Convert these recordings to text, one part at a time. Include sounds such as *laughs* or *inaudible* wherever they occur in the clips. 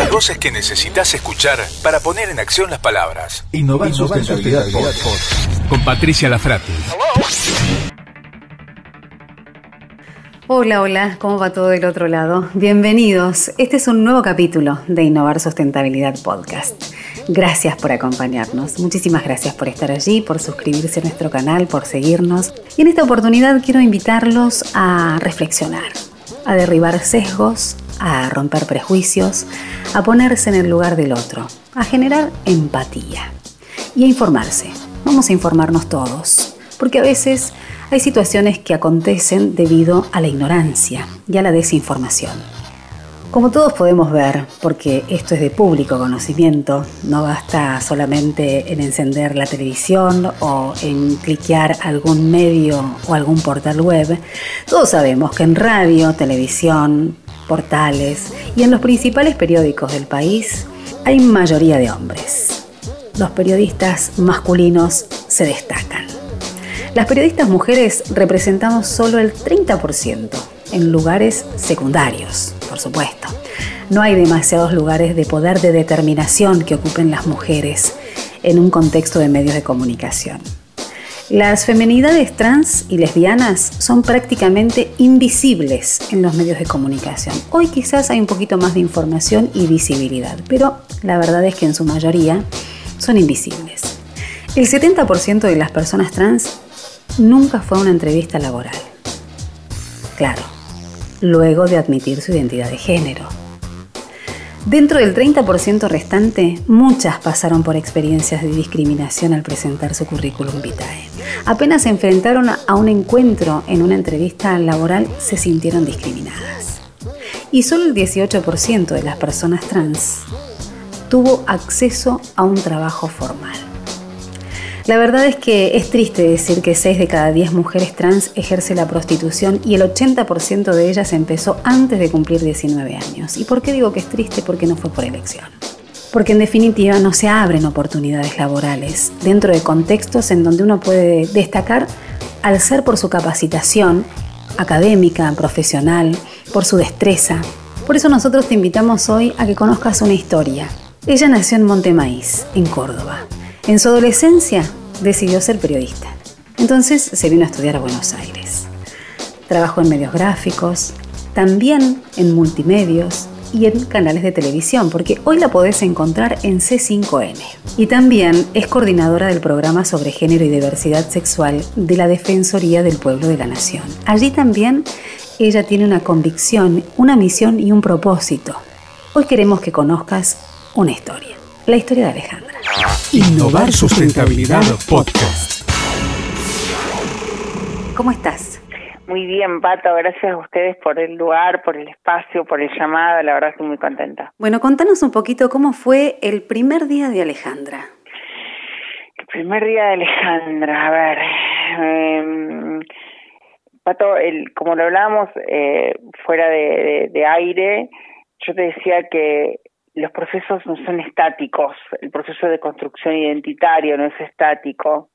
Las voces que necesitas escuchar para poner en acción las palabras. Innovar, sustentabilidad, Con Patricia Lafrati. Hola, hola, ¿cómo va todo del otro lado? Bienvenidos. Este es un nuevo capítulo de Innovar Sustentabilidad Podcast. Gracias por acompañarnos. Muchísimas gracias por estar allí, por suscribirse a nuestro canal, por seguirnos. Y en esta oportunidad quiero invitarlos a reflexionar, a derribar sesgos, a romper prejuicios, a ponerse en el lugar del otro, a generar empatía y a informarse. Vamos a informarnos todos, porque a veces hay situaciones que acontecen debido a la ignorancia y a la desinformación. Como todos podemos ver, porque esto es de público conocimiento, no basta solamente en encender la televisión o en cliquear algún medio o algún portal web, todos sabemos que en radio, televisión, portales y en los principales periódicos del país hay mayoría de hombres. Los periodistas masculinos se destacan. Las periodistas mujeres representamos solo el 30% en lugares secundarios, por supuesto. No hay demasiados lugares de poder de determinación que ocupen las mujeres en un contexto de medios de comunicación. Las femenidades trans y lesbianas son prácticamente invisibles en los medios de comunicación. Hoy quizás hay un poquito más de información y visibilidad, pero la verdad es que en su mayoría son invisibles. El 70% de las personas trans nunca fue a una entrevista laboral. Claro, luego de admitir su identidad de género. Dentro del 30% restante, muchas pasaron por experiencias de discriminación al presentar su currículum vitae. Apenas se enfrentaron a un encuentro en una entrevista laboral, se sintieron discriminadas. Y solo el 18% de las personas trans tuvo acceso a un trabajo formal. La verdad es que es triste decir que 6 de cada 10 mujeres trans ejerce la prostitución y el 80% de ellas empezó antes de cumplir 19 años. ¿Y por qué digo que es triste? Porque no fue por elección. Porque en definitiva no se abren oportunidades laborales dentro de contextos en donde uno puede destacar al ser por su capacitación académica, profesional, por su destreza. Por eso nosotros te invitamos hoy a que conozcas una historia. Ella nació en Montemaíz, en Córdoba. En su adolescencia decidió ser periodista. Entonces se vino a estudiar a Buenos Aires. Trabajó en medios gráficos, también en multimedios y en canales de televisión, porque hoy la podés encontrar en C5N. Y también es coordinadora del programa sobre género y diversidad sexual de la Defensoría del Pueblo de la Nación. Allí también ella tiene una convicción, una misión y un propósito. Hoy queremos que conozcas una historia, la historia de Alejandra. Innovar Sustentabilidad Podcast. ¿Cómo estás? Muy bien, Pato, gracias a ustedes por el lugar, por el espacio, por el llamado, la verdad estoy muy contenta. Bueno, contanos un poquito cómo fue el primer día de Alejandra. El primer día de Alejandra, a ver, eh, Pato, el, como lo hablábamos eh, fuera de, de aire, yo te decía que los procesos no son estáticos, el proceso de construcción identitario no es estático.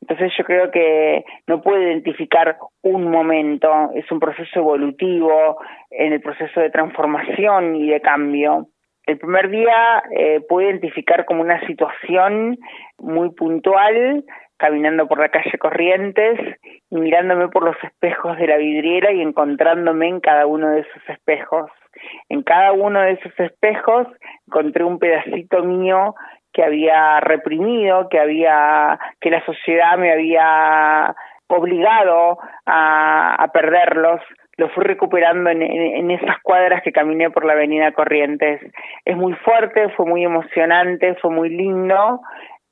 Entonces yo creo que no puedo identificar un momento, es un proceso evolutivo en el proceso de transformación y de cambio. El primer día eh, puedo identificar como una situación muy puntual, caminando por la calle Corrientes y mirándome por los espejos de la vidriera y encontrándome en cada uno de esos espejos. En cada uno de esos espejos encontré un pedacito mío que había reprimido, que había, que la sociedad me había obligado a, perderlos, lo fui recuperando en, en, esas cuadras que caminé por la avenida Corrientes. Es muy fuerte, fue muy emocionante, fue muy lindo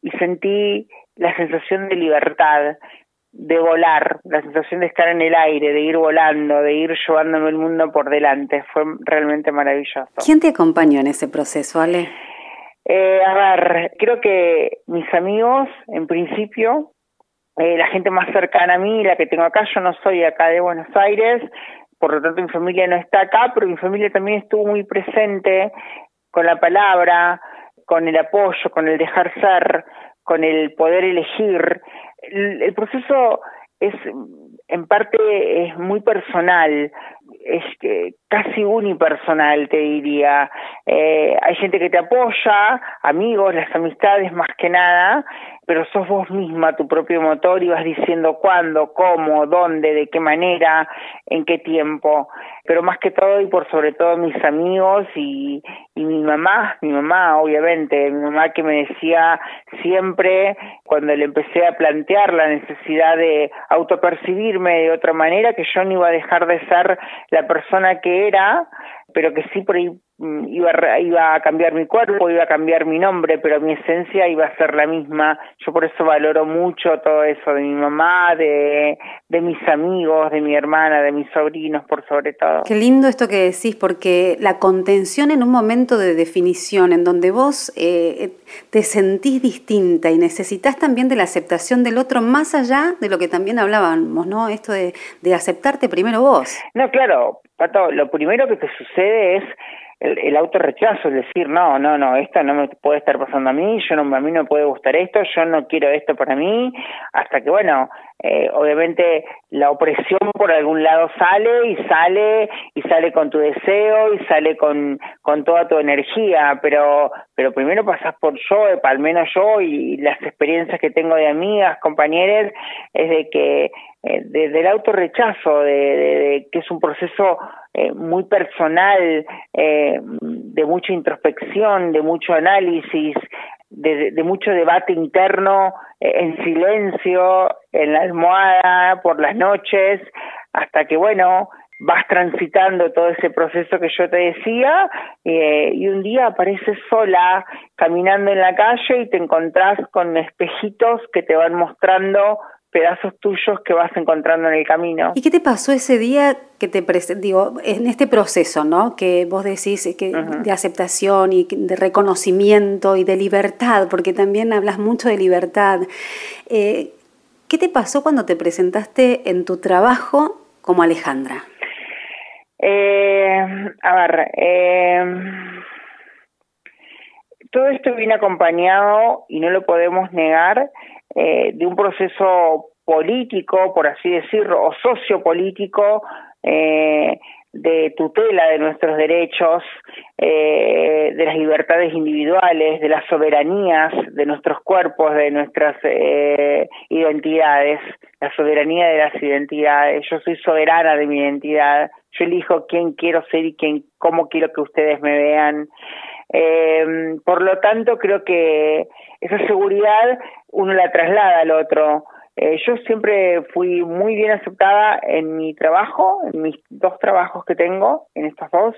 y sentí la sensación de libertad de volar, la sensación de estar en el aire, de ir volando, de ir llevándome el mundo por delante. Fue realmente maravilloso. ¿Quién te acompañó en ese proceso, Ale? Eh, a ver, creo que mis amigos, en principio, eh, la gente más cercana a mí, la que tengo acá, yo no soy acá de Buenos Aires, por lo tanto mi familia no está acá, pero mi familia también estuvo muy presente con la palabra, con el apoyo, con el dejar ser, con el poder elegir el, proceso es en parte es muy personal. Es casi unipersonal, te diría. Eh, hay gente que te apoya, amigos, las amistades más que nada, pero sos vos misma tu propio motor y vas diciendo cuándo, cómo, dónde, de qué manera, en qué tiempo. Pero más que todo y por sobre todo mis amigos y, y mi mamá, mi mamá obviamente, mi mamá que me decía siempre cuando le empecé a plantear la necesidad de autopercibirme de otra manera, que yo no iba a dejar de ser la persona que era, pero que sí por mm, iba, iba a cambiar mi cuerpo, iba a cambiar mi nombre, pero mi esencia iba a ser la misma. Yo por eso valoro mucho todo eso de mi mamá, de, de mis amigos, de mi hermana, de mis sobrinos, por sobre todo. Qué lindo esto que decís, porque la contención en un momento de definición, en donde vos eh, te sentís distinta y necesitas también de la aceptación del otro, más allá de lo que también hablábamos, ¿no? Esto de, de aceptarte primero vos. No, claro, Pato, lo primero que te sucede es el, el autorrechazo, es decir, no, no, no, esto no me puede estar pasando a mí, yo no, a mí no me puede gustar esto, yo no quiero esto para mí, hasta que, bueno, eh, obviamente la opresión por algún lado sale y sale y sale con tu deseo y sale con, con toda tu energía, pero, pero primero pasas por yo, eh, al menos yo y las experiencias que tengo de amigas, compañeros, es de que eh, de, del autorrechazo, de, de, que es un proceso eh, muy personal, eh, de mucha introspección, de mucho análisis, de, mucho debate interno eh, en silencio, en la almohada, por las noches, hasta que, bueno, vas transitando todo ese proceso que yo te decía eh, y un día apareces sola caminando en la calle y te encontrás con espejitos que te van mostrando pedazos tuyos que vas encontrando en el camino. ¿Y qué te pasó ese día que te digo en este proceso, ¿no? Que vos decís que uh-huh. de aceptación y de reconocimiento y de libertad, porque también hablas mucho de libertad. Eh, ¿Qué te pasó cuando te presentaste en tu trabajo como Alejandra? Eh, a ver, eh, todo esto viene acompañado y no lo podemos negar eh, de un proceso político, por así decirlo, o sociopolítico eh, de tutela de nuestros derechos, eh, de las libertades individuales, de las soberanías de nuestros cuerpos, de nuestras eh, identidades, la soberanía de las identidades. Yo soy soberana de mi identidad. Yo elijo quién quiero ser y quién, cómo quiero que ustedes me vean. Eh, por lo tanto, creo que esa seguridad uno la traslada al otro. Eh, yo siempre fui muy bien aceptada en mi trabajo, en mis dos trabajos que tengo, en estos dos,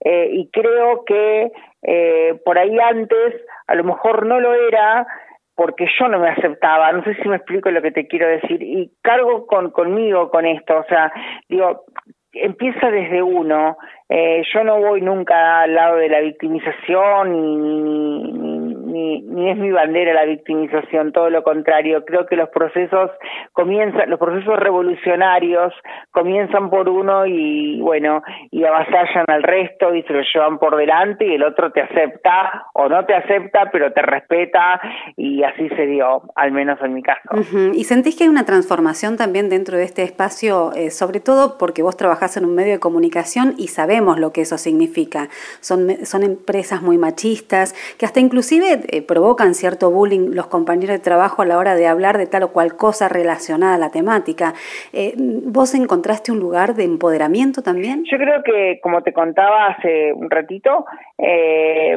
eh, y creo que eh, por ahí antes a lo mejor no lo era porque yo no me aceptaba, no sé si me explico lo que te quiero decir, y cargo con conmigo con esto, o sea, digo, empieza desde uno, eh, yo no voy nunca al lado de la victimización ni, ni, ni, ni, es mi bandera la victimización, todo lo contrario. Creo que los procesos comienzan, los procesos revolucionarios comienzan por uno y bueno, y avasallan al resto y se lo llevan por delante y el otro te acepta o no te acepta, pero te respeta y así se dio, al menos en mi caso. Uh -huh. ¿Y sentís que hay una transformación también dentro de este espacio, eh, sobre todo porque vos trabajás en un medio de comunicación y sabemos lo que eso significa? Son, son empresas muy machistas que hasta inclusive eh, provocan cierto bullying los compañeros de trabajo a la hora de hablar de tal o cual cosa relacionada a la temática. Eh, ¿Vos encontraste un lugar de empoderamiento también? Yo creo que, como te contaba hace un ratito, eh,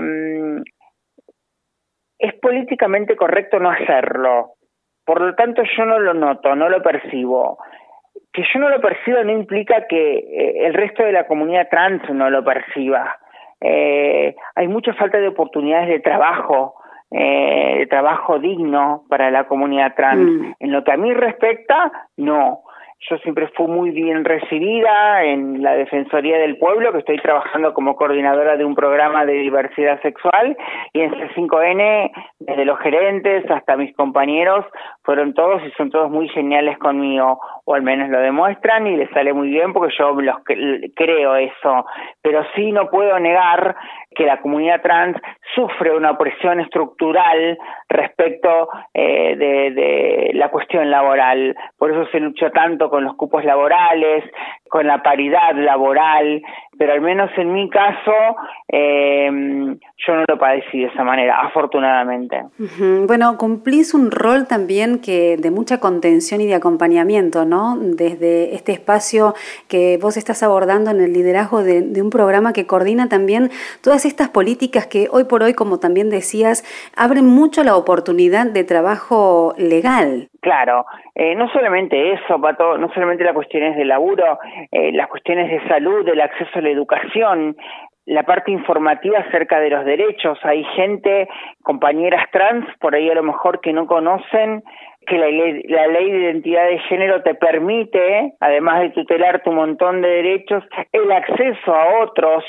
es políticamente correcto no hacerlo. Por lo tanto, yo no lo noto, no lo percibo. Que yo no lo perciba no implica que eh, el resto de la comunidad trans no lo perciba. Hay mucha falta de oportunidades de trabajo, eh, de trabajo digno para la comunidad trans. Mm. En lo que a mí respecta, no. Yo siempre fui muy bien recibida en la Defensoría del Pueblo, que estoy trabajando como coordinadora de un programa de diversidad sexual, y en C5N, desde los gerentes hasta mis compañeros, fueron todos y son todos muy geniales conmigo, o al menos lo demuestran y les sale muy bien porque yo los creo eso. Pero sí no puedo negar que la comunidad trans sufre una presión estructural respecto eh, de, de, la cuestión laboral. Por eso se luchó tanto con los cupos laborales, con la paridad laboral, pero al menos en mi caso eh, yo no lo padecí de esa manera, afortunadamente. Bueno, cumplís un rol también que de mucha contención y de acompañamiento, ¿no? Desde este espacio que vos estás abordando en el liderazgo de, de un programa que coordina también todas estas políticas que hoy por hoy, como también decías, abren mucho la oportunidad de trabajo legal. Claro, eh, no solamente eso, Pato, no solamente las cuestiones de laburo, eh, las cuestiones de salud, el acceso a la educación, la parte informativa acerca de los derechos. Hay gente, compañeras trans, por ahí a lo mejor que no conocen que la la ley de identidad de género te permite, además de tutelar tu montón de derechos, el acceso a otros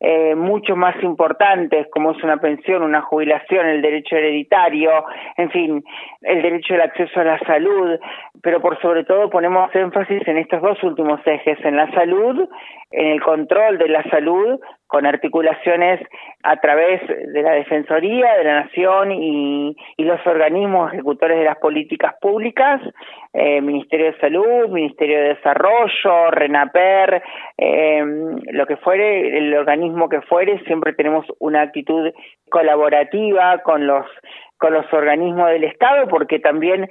eh, mucho más importantes, como es una pensión, una jubilación, el derecho hereditario, en fin, el derecho al acceso a la salud, pero por sobre todo ponemos énfasis en estos dos últimos ejes, en la salud, en el control de la salud, con articulaciones a través de la Defensoría de la Nación y, los organismos ejecutores de las políticas públicas, eh, Ministerio de Salud, Ministerio de Desarrollo, RENAPER, eh, lo que fuere, el organismo que fuere, siempre tenemos una actitud colaborativa con los con los organismos del Estado, porque también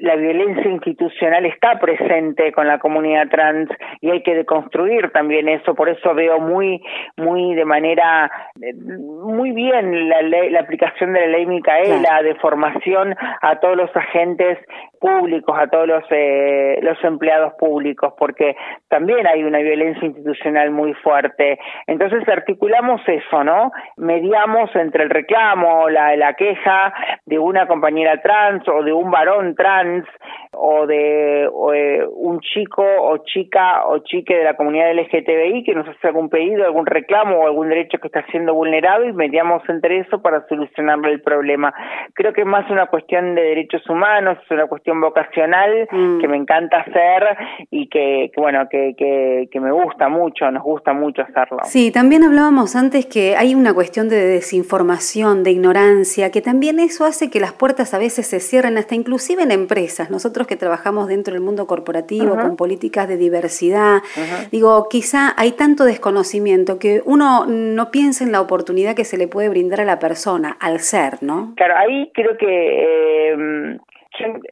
la violencia institucional está presente con la comunidad trans y hay que deconstruir también eso. Por eso veo muy, muy de manera, muy bien la, ley, la aplicación de la ley Micaela de formación a todos los agentes públicos, a todos los, eh, los empleados públicos, porque también hay una violencia institucional muy fuerte. Entonces articulamos eso, ¿no? Mediamos entre el reclamo, la, la queja de una compañera trans o de un varón trans o de eh, un chico o chica o chique de la comunidad LGTBI que nos hace algún pedido, algún reclamo o algún derecho que está siendo vulnerado y mediamos entre eso para solucionarle el problema. Creo que es más una cuestión de derechos humanos, es una cuestión vocacional mm. que me encanta hacer y que, que bueno, que, que, que me gusta mucho, nos gusta mucho hacerlo. Sí, también hablábamos antes que hay una cuestión de desinformación, de ignorancia, que también eso hace que las puertas a veces se cierren, hasta inclusive en empresas. Nosotros que trabajamos dentro del mundo corporativo con políticas de diversidad. Digo, quizá hay tanto desconocimiento que uno no piensa en la oportunidad que se le puede brindar a la persona al ser, ¿no? Claro, ahí creo que eh,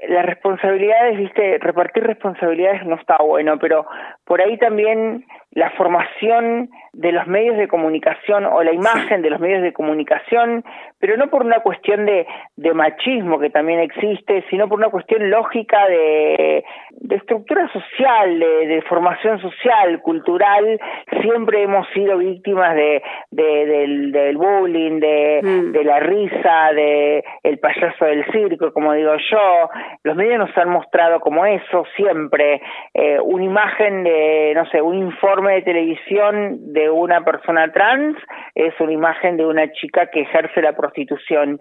las responsabilidades, viste, repartir responsabilidades no está bueno, pero por ahí también la formación de los medios de comunicación o la imagen de los medios de comunicación, pero no por una cuestión de, de machismo que también existe, sino por una cuestión lógica de, de estructura social, de, de, formación social, cultural. Siempre hemos sido víctimas de, de del, del, bullying, de, mm. de la risa, de el payaso del circo, como digo yo. Los medios nos han mostrado como eso siempre, eh, una imagen de, no sé, un informe de televisión de una persona trans es una imagen de una chica que ejerce la prostitución,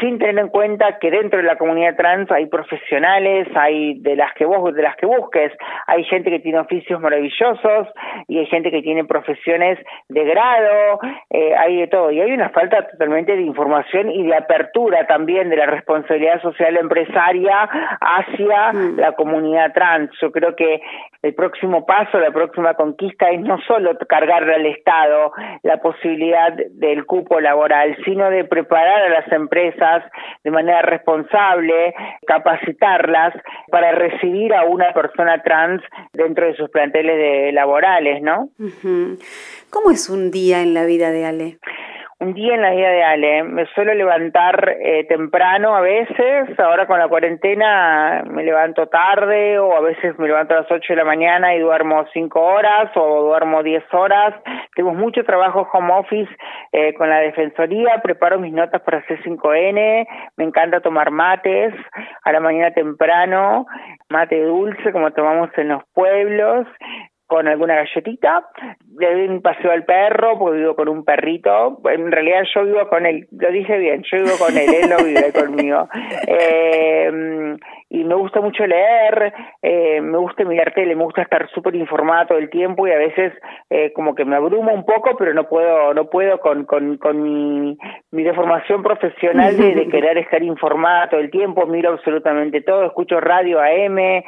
sin tener en cuenta que dentro de la comunidad trans hay profesionales, hay de las que vos, de las que busques, hay gente que tiene oficios maravillosos y hay gente que tiene profesiones de grado, eh, hay de todo, y hay una falta totalmente de información y de apertura también de la responsabilidad social empresaria hacia mm. la comunidad trans. Yo creo que el próximo paso, la próxima conquista es no solo cargarle al Estado la posibilidad del cupo laboral, sino de preparar a las empresas de manera responsable, capacitarlas para recibir a una persona trans dentro de sus planteles de laborales, ¿no? ¿Cómo es un día en la vida de Ale? Un día en la vida de Ale. Me suelo levantar eh, temprano a veces, ahora con la cuarentena me levanto tarde o a veces me levanto a las 8 de la mañana y duermo 5 horas o duermo 10 horas. Tengo mucho trabajo home office eh, con la Defensoría, preparo mis notas para C5N, me encanta tomar mates a la mañana temprano, mate dulce como tomamos en los pueblos con alguna galletita, le doy un paseo al perro, porque vivo con un perrito, en realidad yo vivo con él, lo dije bien, yo vivo con él, él no vive *laughs* conmigo. Eh, y me gusta mucho leer, eh, me gusta mirar tele, me gusta estar súper informada todo el tiempo y a veces eh, como que me abruma un poco, pero no puedo, no puedo con, con, con mi, mi deformación profesional de, de, querer *laughs* estar informada todo el tiempo, miro absolutamente todo, escucho radio AM, eh,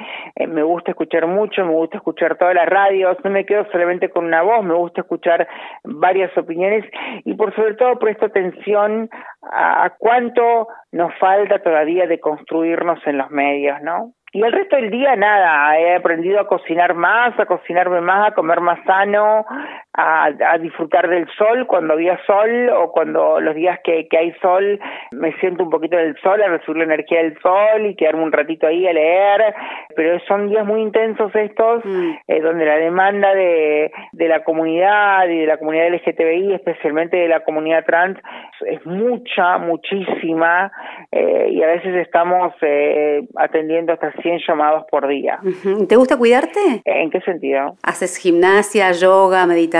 me gusta escuchar mucho, me gusta escuchar todas las radios, no me quedo solamente con una voz, me gusta escuchar varias opiniones y por sobre todo presto atención a cuánto nos falta todavía de construirnos en los medios, ¿no? Y el resto del día nada, he aprendido a cocinar más, a cocinarme más, a comer más sano, a, a disfrutar del sol cuando había sol o cuando los días que, que hay sol me siento un poquito del sol, a recibir la energía del sol y quedarme un ratito ahí a leer, pero son días muy intensos estos, mm. eh, donde la demanda de, de la comunidad y de la comunidad LGTBI, especialmente de la comunidad trans, es mucha, muchísima, eh, y a veces estamos eh, atendiendo hasta 100 llamados por día. ¿Te gusta cuidarte? ¿En qué sentido? ¿Haces gimnasia, yoga, meditación?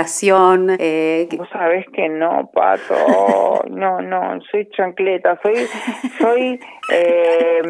Eh, Vos sabés que no, Pato. *laughs* no, no, soy chancleta. Soy, soy *laughs* eh,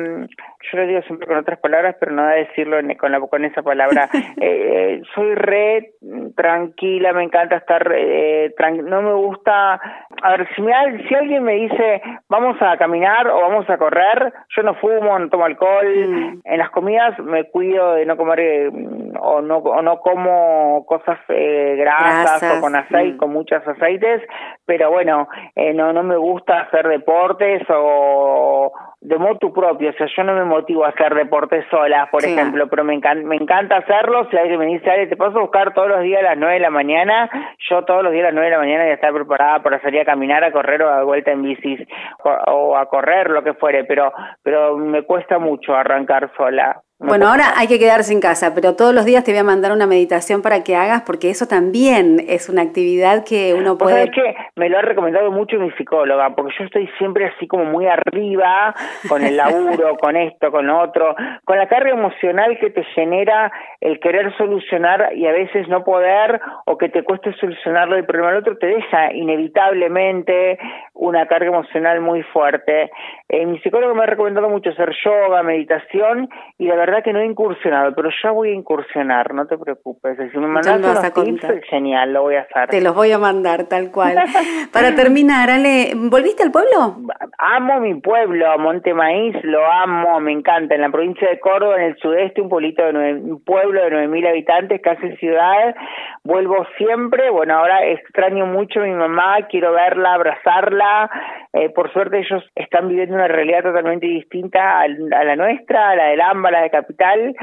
yo lo digo siempre con otras palabras, pero no a decirlo con, la, con esa palabra. *laughs* Eh, soy re tranquila, me encanta estar, eh, no me gusta, a ver, si, me, si alguien me dice vamos a caminar o vamos a correr, yo no fumo, no tomo alcohol, mm. en las comidas me cuido de no comer eh, o, no, o no como cosas eh, grasas, o con aceite, mm. con muchos aceites, pero bueno, eh, no, no me gusta hacer deportes o de motu propio, o sea, yo no me motivo a hacer deportes sola, por ejemplo, pero me, encanta, me encanta hacerlo, si alguien me dice, Ale, te puedo buscar todos los días a las nueve de la mañana, yo todos los días a las nueve de la mañana ya estar preparada para salir a caminar, a correr o a vuelta en bicis, o, a correr, lo que fuere, pero, pero me cuesta mucho arrancar sola. Bueno, ahora hay que quedarse en casa, pero todos los días te voy a mandar una meditación para que hagas, porque eso también es una actividad que uno puede... Es que me lo ha recomendado mucho mi psicóloga, porque yo estoy siempre así como muy arriba, con el laburo, *laughs* con esto, con otro, con la carga emocional que te genera el querer solucionar y a veces no poder, o que te cueste solucionarlo el problema del otro, te deja inevitablemente una carga emocional muy fuerte. Eh, mi psicólogo me ha recomendado mucho hacer yoga, meditación, y la verdad que no he incursionado, pero ya voy a incursionar, no te preocupes. Si me mandas unos tips, genial, lo voy a hacer. Te los voy a mandar, tal cual. *laughs* Para terminar, Ale, ¿volviste al pueblo? Amo mi pueblo, Monte Maíz, lo amo, me encanta. En la provincia de Córdoba, en el sudeste, un pueblito de nueve, un pueblo de nueve mil habitantes, casi ciudad. Vuelvo siempre. Bueno, ahora extraño mucho a mi mamá, quiero verla, abrazarla. Eh, por suerte ellos están viviendo una realidad totalmente distinta a, la nuestra, a la del AMBA, a la de capital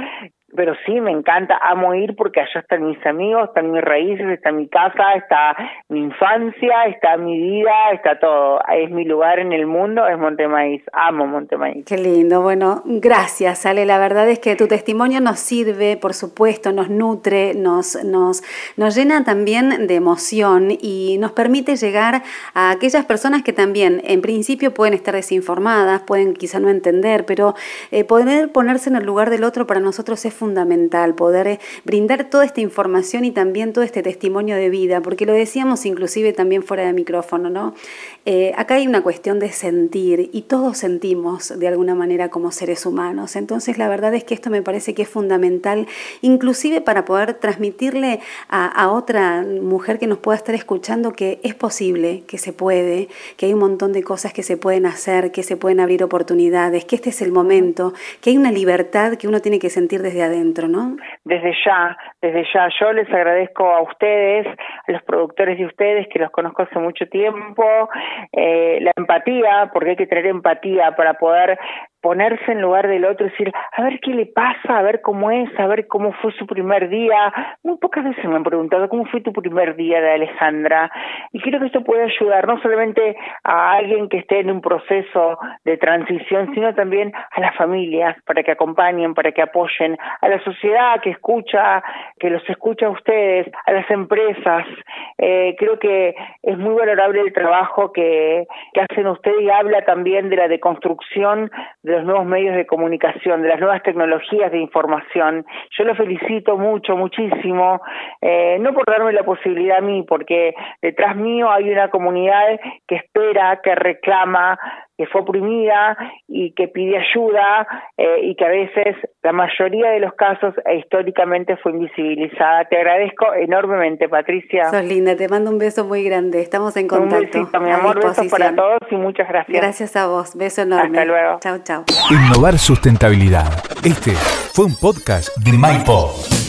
pero sí, me encanta, amo ir porque allá están mis amigos, están mis raíces, está mi casa, está mi infancia, está mi vida, está todo. Es mi lugar en el mundo, es Montemaíz, amo Montemaíz. Qué lindo, bueno, gracias Ale, la verdad es que tu testimonio nos sirve, por supuesto, nos nutre, nos, nos, nos llena también de emoción y nos permite llegar a aquellas personas que también en principio pueden estar desinformadas, pueden quizá no entender, pero eh, poder ponerse en el lugar del otro para nosotros es fundamental poder eh, brindar toda esta información y también todo este testimonio de vida, porque lo decíamos inclusive también fuera de micrófono, ¿no? Eh, acá hay una cuestión de sentir y todos sentimos de alguna manera como seres humanos. Entonces la verdad es que esto me parece que es fundamental, inclusive para poder transmitirle a, a otra mujer que nos pueda estar escuchando que es posible, que se puede, que hay un montón de cosas que se pueden hacer, que se pueden abrir oportunidades, que este es el momento, que hay una libertad que uno tiene que sentir desde adentro, ¿no? Desde ya, desde ya. Yo les agradezco a ustedes, a los productores de ustedes, que los conozco hace mucho tiempo, eh, la empatía, porque hay que tener empatía para poder ponerse en lugar del otro y decir, a ver qué le pasa, a ver cómo es, a ver cómo fue su primer día. Muy pocas veces me han preguntado cómo fue tu primer día de Alejandra. Y creo que esto puede ayudar no solamente a alguien que esté en un proceso de transición, sino también a las familias para que acompañen, para que apoyen, a la sociedad que escucha, que los escucha a ustedes, a las empresas. Eh, creo que es muy valorable el trabajo que, que hacen ustedes y habla también de la deconstrucción de los nuevos medios de comunicación, de las nuevas tecnologías de información. Yo lo felicito mucho, muchísimo, eh, no por darme la posibilidad a mí, porque detrás mío hay una comunidad que espera, que reclama, que fue oprimida y que pide ayuda eh, y que a veces, la mayoría de los casos, e históricamente fue invisibilizada. Te agradezco enormemente, Patricia. Sos linda, te mando un beso muy grande. Estamos en contacto. Un besito, mi amor, besos para todos y muchas gracias. Gracias a vos, beso enorme. Hasta luego. Chao, chao. Innovar sustentabilidad. Este fue un podcast de MyPod.